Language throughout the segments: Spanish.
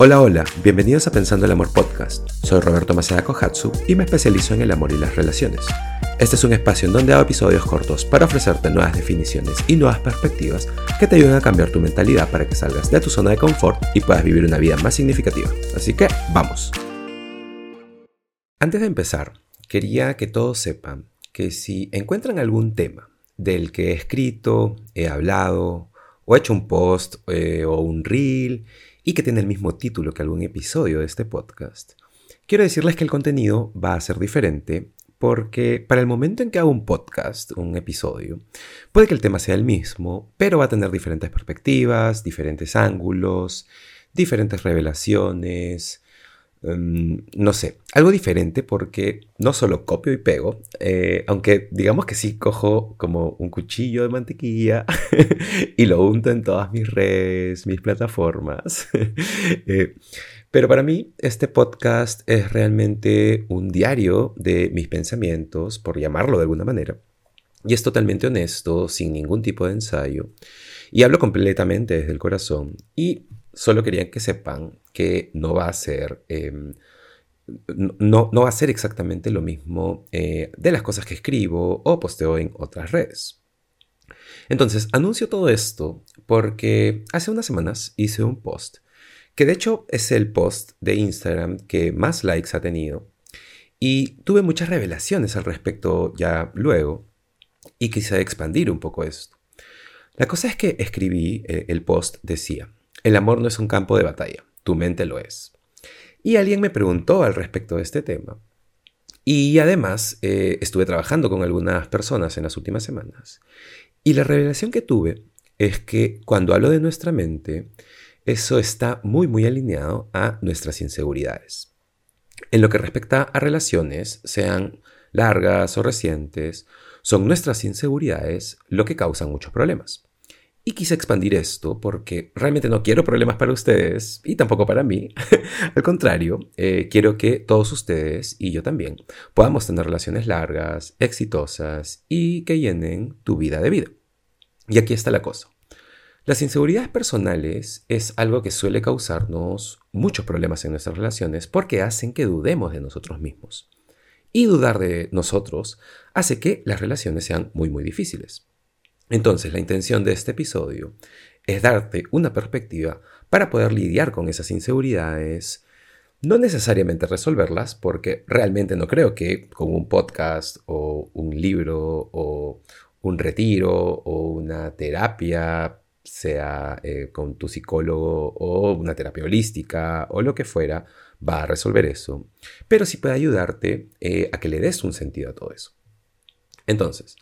Hola, hola, bienvenidos a Pensando el Amor Podcast. Soy Roberto Maceda Kohatsu y me especializo en el amor y las relaciones. Este es un espacio en donde hago episodios cortos para ofrecerte nuevas definiciones y nuevas perspectivas que te ayuden a cambiar tu mentalidad para que salgas de tu zona de confort y puedas vivir una vida más significativa. Así que, vamos. Antes de empezar, quería que todos sepan que si encuentran algún tema del que he escrito, he hablado, o he hecho un post eh, o un reel y que tiene el mismo título que algún episodio de este podcast, quiero decirles que el contenido va a ser diferente porque para el momento en que hago un podcast, un episodio, puede que el tema sea el mismo, pero va a tener diferentes perspectivas, diferentes ángulos, diferentes revelaciones, Em, no sé, algo diferente porque no solo copio y pego, eh, aunque digamos que sí cojo como un cuchillo de mantequilla y lo unto en todas mis redes, mis plataformas. Eh, pero para mí este podcast es realmente un diario de mis pensamientos, por llamarlo de alguna manera. Y es totalmente honesto, sin ningún tipo de ensayo. Y hablo completamente desde el corazón. Y Solo querían que sepan que no va a ser... Em, no, no, va a ser exactamente lo mismo eh, de las cosas que escribo o posteo en otras redes. Entonces, anuncio todo esto porque hace unas semanas hice un post, que de hecho es el post de Instagram que más likes ha tenido, y tuve muchas revelaciones al respecto ya luego, y quise expandir un poco esto. La cosa es que escribí, eh, el post decía, el amor no es un campo de batalla, tu mente lo es. Y alguien me preguntó al respecto de este tema. Y además eh, estuve trabajando con algunas personas en las últimas semanas. Y la revelación que tuve es que cuando hablo de nuestra mente, eso está muy muy alineado a nuestras inseguridades. En lo que respecta a relaciones, sean largas o recientes, son nuestras inseguridades lo que causan muchos problemas. Y quise expandir esto porque realmente no quiero problemas para ustedes y tampoco para mí. Al contrario, eh, quiero que todos ustedes y yo también podamos tener relaciones largas, exitosas y que llenen tu vida de vida. Y aquí está la cosa. Las inseguridades personales es algo que suele causarnos muchos problemas en nuestras relaciones porque hacen que dudemos de nosotros mismos. Y dudar de nosotros hace que las relaciones sean muy muy difíciles. Entonces, la intención de este episodio es darte una perspectiva para poder lidiar con esas inseguridades, no necesariamente resolverlas, porque realmente no creo que con un podcast o un libro o un retiro o una terapia, sea eh, con tu psicólogo o una terapia holística o lo que fuera, va a resolver eso, pero sí puede ayudarte eh, a que le des un sentido a todo eso. Entonces,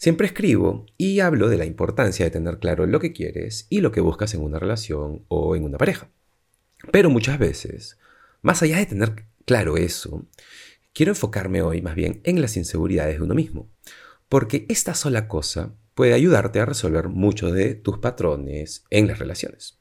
Siempre escribo y hablo de la importancia de tener claro lo que quieres y lo que buscas en una relación o en una pareja. Pero muchas veces, más allá de tener claro eso, quiero enfocarme hoy más bien en las inseguridades de uno mismo, porque esta sola cosa puede ayudarte a resolver muchos de tus patrones en las relaciones.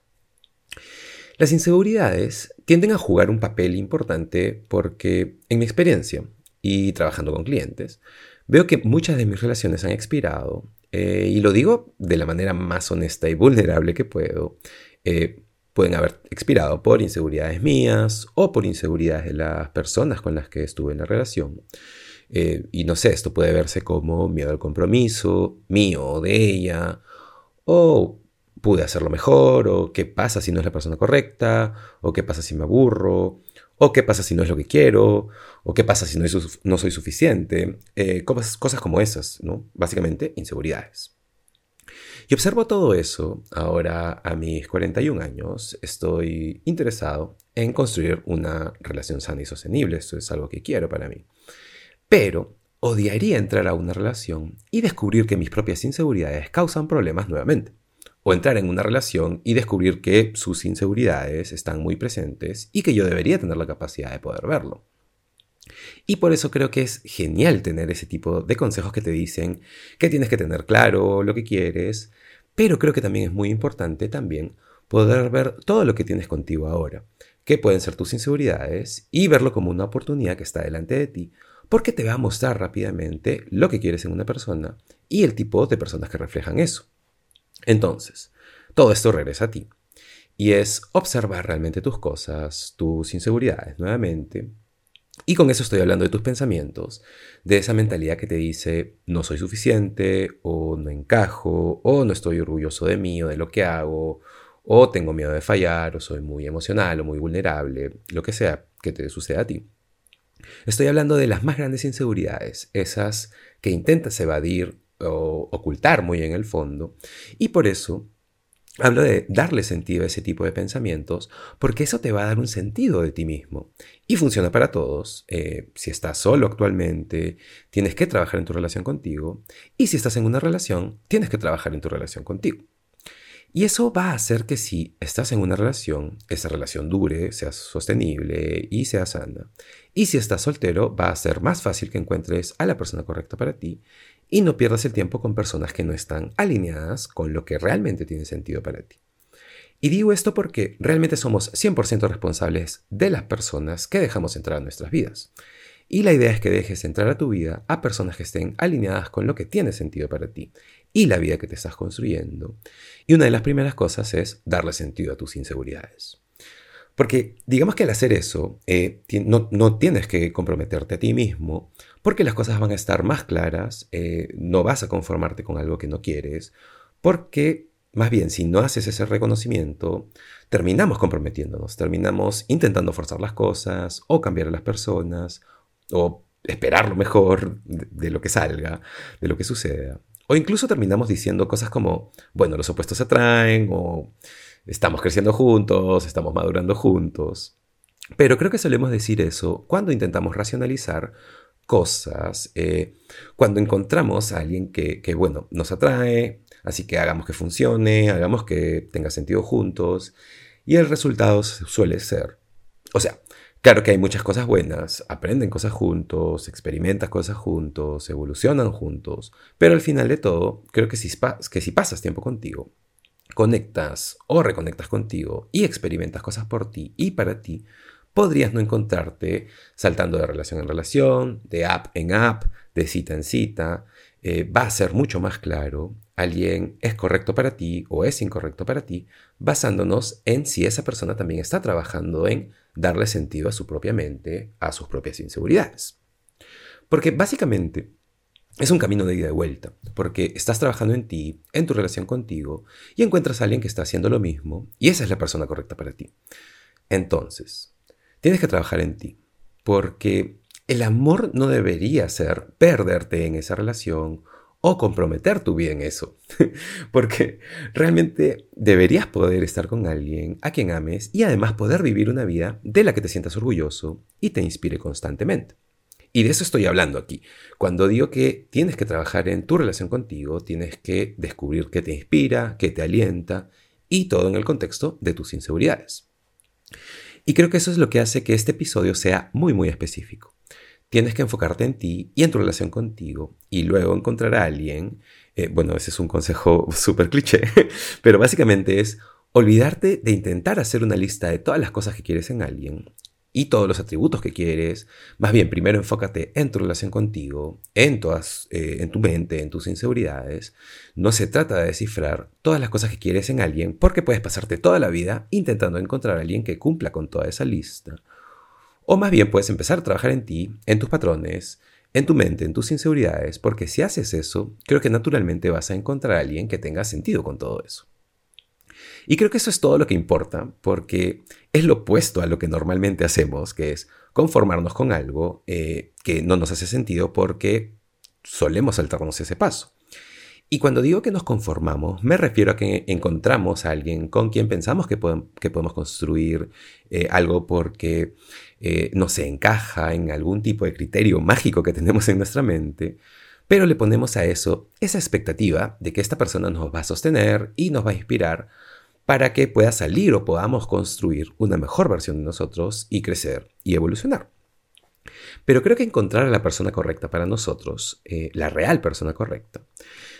Las inseguridades tienden a jugar un papel importante porque, en mi experiencia y trabajando con clientes, Veo que muchas de mis relaciones han expirado, eh, y lo digo de la manera más honesta y vulnerable que puedo. Eh, pueden haber expirado por inseguridades mías o por inseguridades de las personas con las que estuve en la relación. Eh, y no sé, esto puede verse como miedo al compromiso, mío o de ella, o pude hacerlo mejor, o qué pasa si no es la persona correcta, o qué pasa si me aburro, o qué pasa si no es lo que quiero, o qué pasa si no, soy suficiente, eh, cosas, cosas como esas, ¿no? Básicamente, inseguridades. Y observo todo eso ahora a mis 41 años. Estoy interesado en construir una relación sana y sostenible. Esto es algo que quiero para mí. Pero odiaría entrar a una relación y descubrir que mis propias inseguridades causan problemas nuevamente o entrar en una relación y descubrir que sus inseguridades están muy presentes y que yo debería tener la capacidad de poder verlo. Y por eso creo que es genial tener ese tipo de consejos que te dicen que tienes que tener claro lo que quieres, pero creo que también es muy importante también poder ver todo lo que tienes contigo ahora, que pueden ser tus inseguridades y verlo como una oportunidad que está delante de ti, porque te va a mostrar rápidamente lo que quieres en una persona y el tipo de personas que reflejan eso. Entonces, todo esto regresa a ti. Y es observar realmente tus cosas, tus inseguridades nuevamente. Y con eso estoy hablando de tus pensamientos, de esa mentalidad que te dice no soy suficiente, o no encajo, o no estoy orgulloso de mí o de lo que hago, o tengo miedo de fallar, o soy muy emocional o muy vulnerable, lo que sea que te suceda a ti. Estoy hablando de las más grandes inseguridades, esas que intentas evadir o ocultar muy en el fondo, y por eso Hablo de darle sentido a ese tipo de pensamientos porque eso te va a dar un sentido de ti mismo. Y funciona para todos. Eh, si estás solo actualmente, tienes que trabajar en tu relación contigo. Y si estás en una relación, tienes que trabajar en tu relación contigo. Y eso va a hacer que si estás en una relación, esa relación dure, sea sostenible y sea sana. Y si estás soltero, va a ser más fácil que encuentres a la persona correcta para ti y no pierdas el tiempo con personas que no están alineadas con lo que realmente tiene sentido para ti. Y digo esto porque realmente somos 100% responsables de las personas que dejamos entrar a nuestras vidas. Y la idea es que dejes entrar a tu vida a personas que estén alineadas con lo que tiene sentido para ti y la vida que te estás construyendo. Y una de las primeras cosas es darle sentido a tus inseguridades. Porque digamos que al hacer eso, eh, no, no, tienes que comprometerte a ti mismo, porque las cosas van a estar más claras, eh, no vas a conformarte con algo que no quieres, porque más bien si no haces ese reconocimiento, terminamos comprometiéndonos, terminamos intentando forzar las cosas o cambiar a las personas o esperar lo mejor de lo que salga, de lo que suceda. O incluso terminamos diciendo cosas como, bueno, los opuestos se atraen o estamos creciendo juntos, estamos madurando juntos. Pero creo que solemos decir eso cuando intentamos racionalizar cosas, eh, cuando encontramos a alguien que, que, bueno, nos atrae, así que hagamos que funcione, hagamos que tenga sentido juntos, y el resultado suele ser, o sea, claro que hay muchas cosas buenas, aprenden cosas juntos, experimentas cosas juntos, evolucionan juntos, pero al final de todo, creo que si, que si pasas tiempo contigo, conectas o reconectas contigo y experimentas cosas por ti y para ti, podrías no encontrarte saltando de relación en relación, de app en app, de cita en cita. Eh, va a ser mucho más claro alguien es correcto para ti o es incorrecto para ti, basándonos en si esa persona también está trabajando en darle sentido a su propia mente, a sus propias inseguridades. Porque básicamente es un camino de ida y vuelta, porque estás trabajando en ti, en tu relación contigo, y encuentras a alguien que está haciendo lo mismo, y esa es la persona correcta para ti. Entonces, tienes que trabajar en ti, porque el amor no debería ser perderte en esa relación o comprometer tu vida en eso, porque realmente deberías poder estar con alguien a quien ames y además poder vivir una vida de la que te sientas orgulloso y te inspire constantemente. Y de eso estoy hablando aquí. Cuando digo que tienes que trabajar en tu relación contigo, tienes que descubrir qué te inspira, qué te alienta y todo en el contexto de tus inseguridades. Y creo que eso es lo que hace que este episodio sea muy muy específico. Tienes que enfocarte en ti y en tu relación contigo y luego encontrar a alguien. Eh, bueno, ese es un consejo súper cliché, pero básicamente es olvidarte de intentar hacer una lista de todas las cosas que quieres en alguien y todos los atributos que quieres. Más bien, primero enfócate en tu relación contigo, en, todas, eh, en tu mente, en tus inseguridades. No se trata de descifrar todas las cosas que quieres en alguien, porque puedes pasarte toda la vida intentando encontrar a alguien que cumpla con toda esa lista. O más bien puedes empezar a trabajar en ti, en tus patrones, en tu mente, en tus inseguridades, porque si haces eso, creo que naturalmente vas a encontrar a alguien que tenga sentido con todo eso. Y creo que eso es todo lo que importa, porque es lo opuesto a lo que normalmente hacemos, que es conformarnos con algo eh, que no nos hace sentido porque solemos saltarnos ese paso. Y cuando digo que nos conformamos, me refiero a que encontramos a alguien con quien pensamos que, podemos, construir eh, algo porque eh, no se encaja en algún tipo de criterio mágico que tenemos en nuestra mente, pero le ponemos a eso esa expectativa de que esta persona nos va a sostener y nos va a inspirar para que pueda salir o podamos construir una mejor versión de nosotros y crecer y evolucionar. Pero creo que encontrar a la persona correcta para nosotros, eh, la real persona correcta,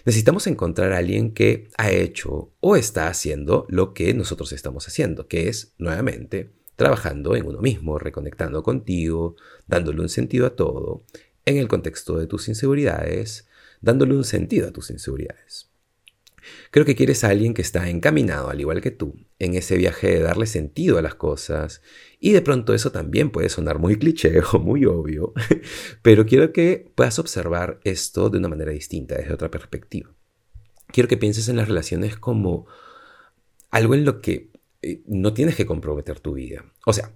necesitamos encontrar a alguien que ha hecho o está haciendo lo que nosotros estamos haciendo, que es, nuevamente, trabajando en uno mismo, reconectando contigo, dándole un sentido a todo, en el contexto de tus inseguridades, dándole un sentido a tus inseguridades. Creo que quieres a alguien que está encaminado, al igual que tú, en ese viaje de darle sentido a las cosas. Y de pronto eso también puede sonar muy cliché o muy obvio, pero quiero que puedas observar esto de una manera distinta, desde otra perspectiva. Quiero que pienses en las relaciones como algo en lo que eh, no tienes que comprometer tu vida. O sea,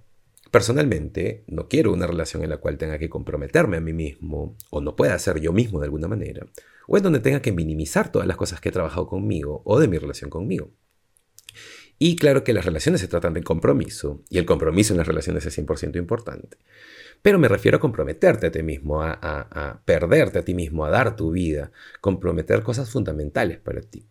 Personalmente, no quiero una relación en la cual tenga que comprometerme a mí mismo, o no pueda ser yo mismo de alguna manera, o en donde tenga que minimizar todas las cosas que he trabajado conmigo o de mi relación conmigo. Y claro que las relaciones se tratan de compromiso, y el compromiso en las relaciones es 100% importante. Pero me refiero a comprometerte a ti mismo, a, a perderte a ti mismo, a dar tu vida, comprometer cosas fundamentales para ti.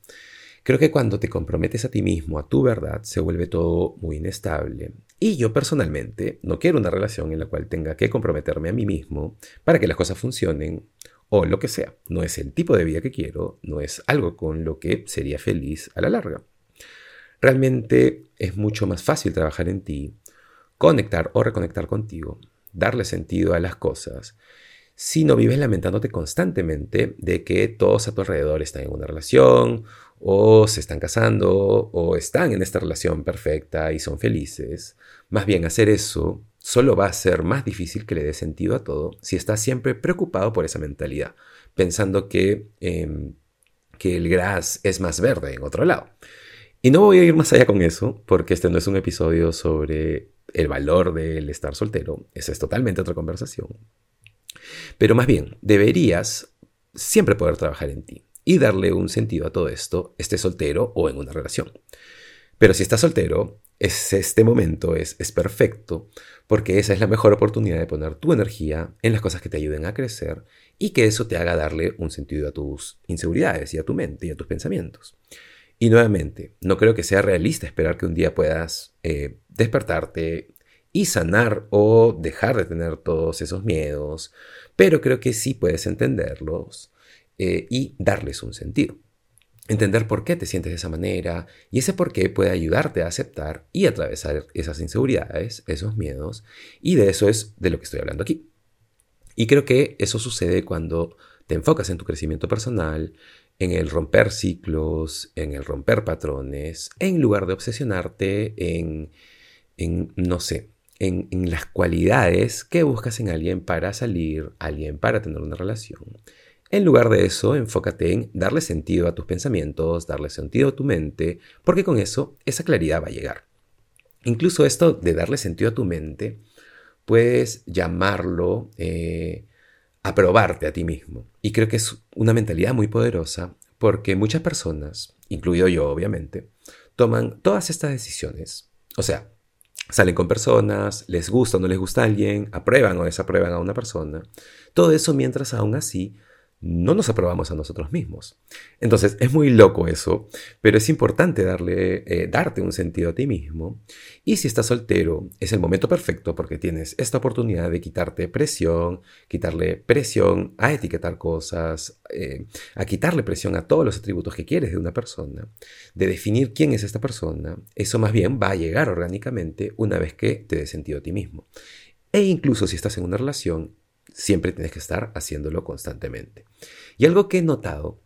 Creo que cuando te comprometes a ti mismo, a tu verdad, se vuelve todo muy inestable. Y yo personalmente no quiero una relación en la cual tenga que comprometerme a mí mismo para que las cosas funcionen o lo que sea. No es el tipo de vida que quiero, no es algo con lo que sería feliz a la larga. Realmente es mucho más fácil trabajar en ti, conectar o reconectar contigo, darle sentido a las cosas si no vives lamentándote constantemente de que todos a tu alrededor están en una relación o se están casando o están en esta relación perfecta y son felices. Más bien hacer eso solo va a ser más difícil que le dé sentido a todo si estás siempre preocupado por esa mentalidad, pensando que, em, que el gras es más verde en otro lado. Y no voy a ir más allá con eso, porque este no es un episodio sobre el valor del estar soltero, esa es totalmente otra conversación. Pero más bien, deberías siempre poder trabajar en ti y darle un sentido a todo esto, esté soltero o en una relación. Pero si estás soltero, es, este momento es, perfecto porque esa es la mejor oportunidad de poner tu energía en las cosas que te ayuden a crecer y que eso te haga darle un sentido a tus inseguridades y a tu mente y a tus pensamientos. Y nuevamente, no creo que sea realista esperar que un día puedas eh, despertarte y sanar o dejar de tener todos esos miedos, pero creo que sí puedes entenderlos eh, y darles un sentido. Entender por qué te sientes de esa manera y ese por qué puede ayudarte a aceptar y atravesar esas inseguridades, esos miedos, y de eso es de lo que estoy hablando aquí. Y creo que eso sucede cuando te enfocas en tu crecimiento personal, en el romper ciclos, en el romper patrones, en lugar de obsesionarte en, en no sé, en, en, las cualidades que buscas en alguien para salir, alguien para tener una relación. En lugar de eso, enfócate en darle sentido a tus pensamientos, darle sentido a tu mente, porque con eso esa claridad va a llegar. Incluso esto de darle sentido a tu mente, puedes llamarlo eh, aprobarte a ti mismo. Y creo que es una mentalidad muy poderosa porque muchas personas, incluido yo obviamente, toman todas estas decisiones. O sea, salen con personas, les gusta o no les gusta a alguien, aprueban o desaprueban a una persona. Todo eso mientras aún así no nos aprobamos a nosotros mismos. Entonces es muy loco eso, pero es importante darle, eh, darte un sentido a ti mismo. Y si estás soltero, es el momento perfecto porque tienes esta oportunidad de quitarte presión, quitarle presión a etiquetar cosas, eh, a quitarle presión a todos los atributos que quieres de una persona, de definir quién es esta persona. Eso más bien va a llegar orgánicamente una vez que te dé sentido a ti mismo. E incluso si estás en una relación, siempre tienes que estar haciéndolo constantemente. Y algo que he notado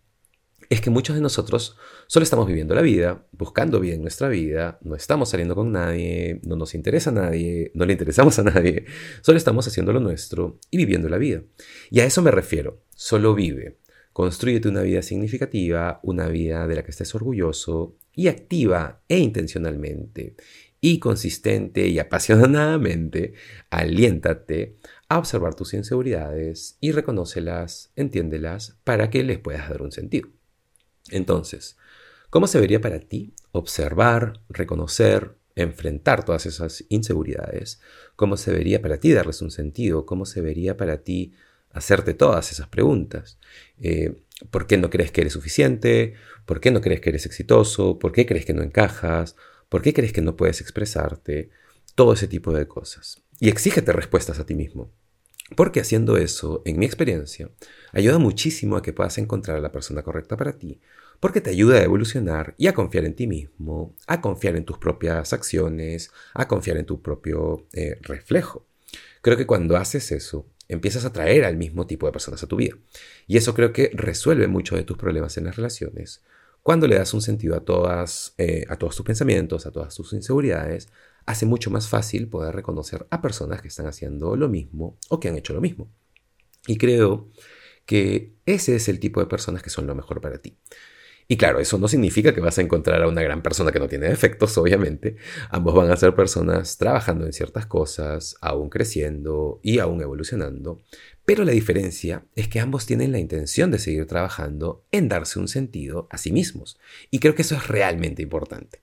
es que muchos de nosotros solo estamos viviendo la vida, buscando bien nuestra vida, no estamos saliendo con nadie, no nos interesa a nadie, no le interesamos a nadie, solo estamos haciendo lo nuestro y viviendo la vida. Y a eso me refiero, solo vive, construyete una vida significativa, una vida de la que estés orgulloso y activa e intencionalmente y consistente y apasionadamente, aliéntate a observar tus inseguridades y reconócelas, entiéndelas para que les puedas dar un sentido. Entonces, ¿cómo se vería para ti observar, reconocer, enfrentar todas esas inseguridades? ¿Cómo se vería para ti darles un sentido? ¿Cómo se vería para ti hacerte todas esas preguntas? Eh, ¿Por qué no crees que eres suficiente? ¿Por qué no crees que eres exitoso? ¿Por qué crees que no encajas? ¿Por qué crees que no puedes expresarte? Todo ese tipo de cosas. Y exígete respuestas a ti mismo. Porque haciendo eso, en mi experiencia, ayuda muchísimo a que puedas encontrar a la persona correcta para ti, porque te ayuda a evolucionar y a confiar en ti mismo, a confiar en tus propias acciones, a confiar en tu propio eh, reflejo. Creo que cuando haces eso, empiezas a atraer al mismo tipo de personas a tu vida. Y eso creo que resuelve mucho de tus problemas en las relaciones, cuando le das un sentido a, todas, eh, a todos tus pensamientos, a todas tus inseguridades, hace mucho más fácil poder reconocer a personas que están haciendo lo mismo o que han hecho lo mismo. Y creo que ese es el tipo de personas que son lo mejor para ti. Y claro, eso no significa que vas a encontrar a una gran persona que no tiene defectos, obviamente. Ambos van a ser personas trabajando en ciertas cosas, aún creciendo y aún evolucionando. Pero la diferencia es que ambos tienen la intención de seguir trabajando en darse un sentido a sí mismos. Y creo que eso es realmente importante.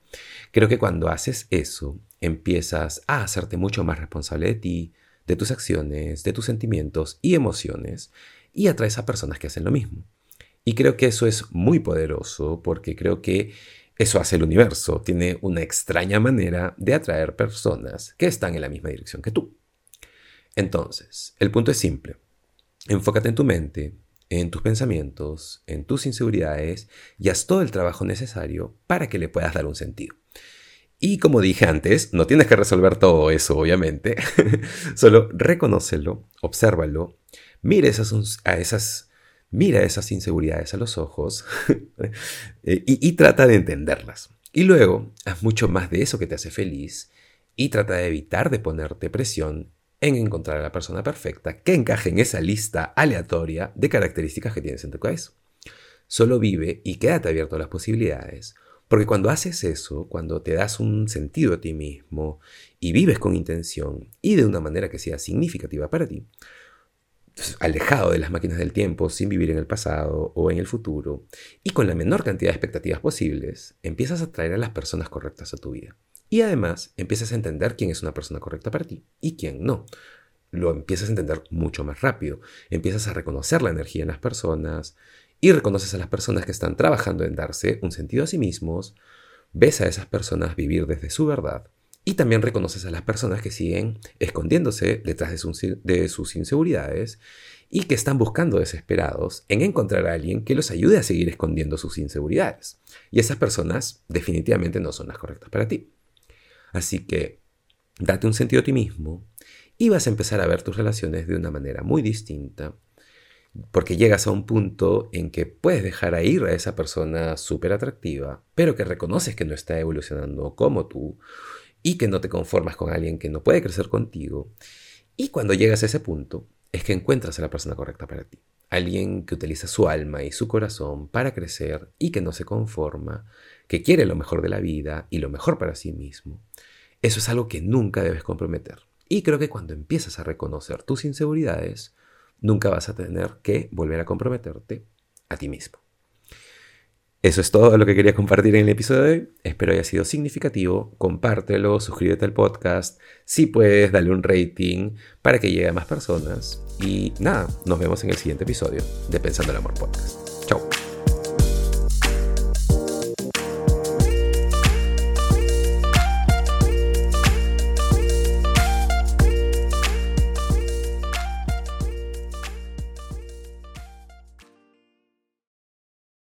Creo que cuando haces eso, empiezas a hacerte mucho más responsable de ti, de tus acciones, de tus sentimientos y emociones, y atraes a personas que hacen lo mismo. Y creo que eso es muy poderoso porque creo que eso hace el universo. Tiene una extraña manera de atraer personas que están en la misma dirección que tú. Entonces, el punto es simple. Enfócate en tu mente, en tus pensamientos, en tus inseguridades y haz todo el trabajo necesario para que le puedas dar un sentido. Y como dije antes, no tienes que resolver todo eso, obviamente. Solo reconócelo, obsérvalo, mire esas, a esas mira esas inseguridades a los ojos eh, y, trata de entenderlas. Y luego, haz mucho más de eso que te hace feliz y trata de evitar de ponerte presión en encontrar a la persona perfecta que encaje en esa lista aleatoria de características que tienes en tu cabeza. Solo vive y quédate abierto a las posibilidades, porque cuando haces eso, cuando te das un sentido a ti mismo y vives con intención y de una manera que sea significativa para ti, alejado de las máquinas del tiempo, sin vivir en el pasado o en el futuro, y con la menor cantidad de expectativas posibles, empiezas a atraer a las personas correctas a tu vida. Y además empiezas a entender quién es una persona correcta para ti y quién no. Lo empiezas a entender mucho más rápido. Empiezas a reconocer la energía en las personas y reconoces a las personas que están trabajando en darse un sentido a sí mismos. Ves a esas personas vivir desde su verdad y también reconoces a las personas que siguen escondiéndose detrás de, sus inseguridades y que están buscando desesperados en encontrar a alguien que los ayude a seguir escondiendo sus inseguridades. Y esas personas definitivamente no son las correctas para ti. Así que date un sentido a ti mismo y vas a empezar a ver tus relaciones de una manera muy distinta porque llegas a un punto en que puedes dejar a ir a esa persona súper atractiva, pero que reconoces que no está evolucionando como tú, y que no te conformas con alguien que no puede crecer contigo. Y cuando llegas a ese punto, es que encuentras a la persona correcta para ti. Alguien que utiliza su alma y su corazón para crecer y que no se conforma, que quiere lo mejor de la vida y lo mejor para sí mismo. Eso es algo que nunca debes comprometer. Y creo que cuando empiezas a reconocer tus inseguridades, nunca vas a tener que volver a comprometerte a ti mismo. Eso es todo lo que quería compartir en el episodio de hoy. Espero haya sido significativo. Compártelo, suscríbete al podcast. Si puedes, dale un rating para que llegue a más personas. Y nada, nos vemos en el siguiente episodio de Pensando el Amor Podcast.